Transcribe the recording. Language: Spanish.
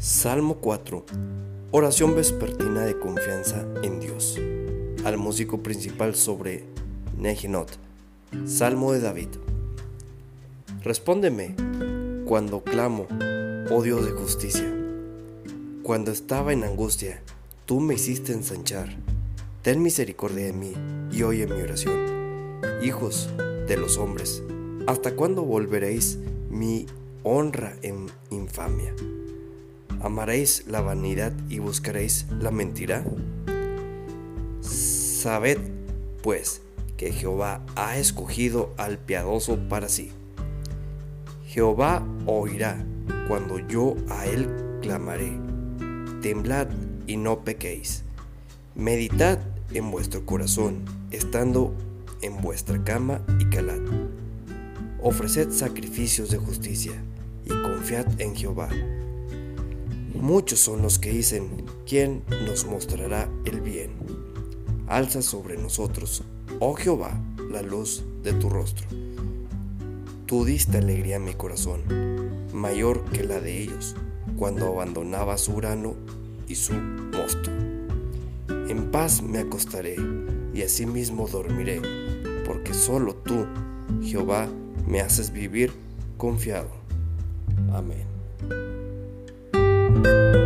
Salmo 4. Oración vespertina de confianza en Dios. Al músico principal sobre Nehinot. Salmo de David. Respóndeme cuando clamo, oh Dios de justicia. Cuando estaba en angustia, tú me hiciste ensanchar. Ten misericordia de mí y oye mi oración. Hijos de los hombres, ¿hasta cuándo volveréis mi honra en infamia? ¿Amaréis la vanidad y buscaréis la mentira? Sabed, pues, que Jehová ha escogido al piadoso para sí. Jehová oirá cuando yo a él clamaré. Temblad y no pequéis. Meditad en vuestro corazón, estando en vuestra cama y calad. Ofreced sacrificios de justicia y confiad en Jehová Muchos son los que dicen, ¿quién nos mostrará el bien? Alza sobre nosotros, oh Jehová, la luz de tu rostro. Tú diste alegría a mi corazón, mayor que la de ellos, cuando abandonaba su grano y su mosto. En paz me acostaré y asimismo dormiré, porque solo tú, Jehová, me haces vivir confiado. Amén. Thank you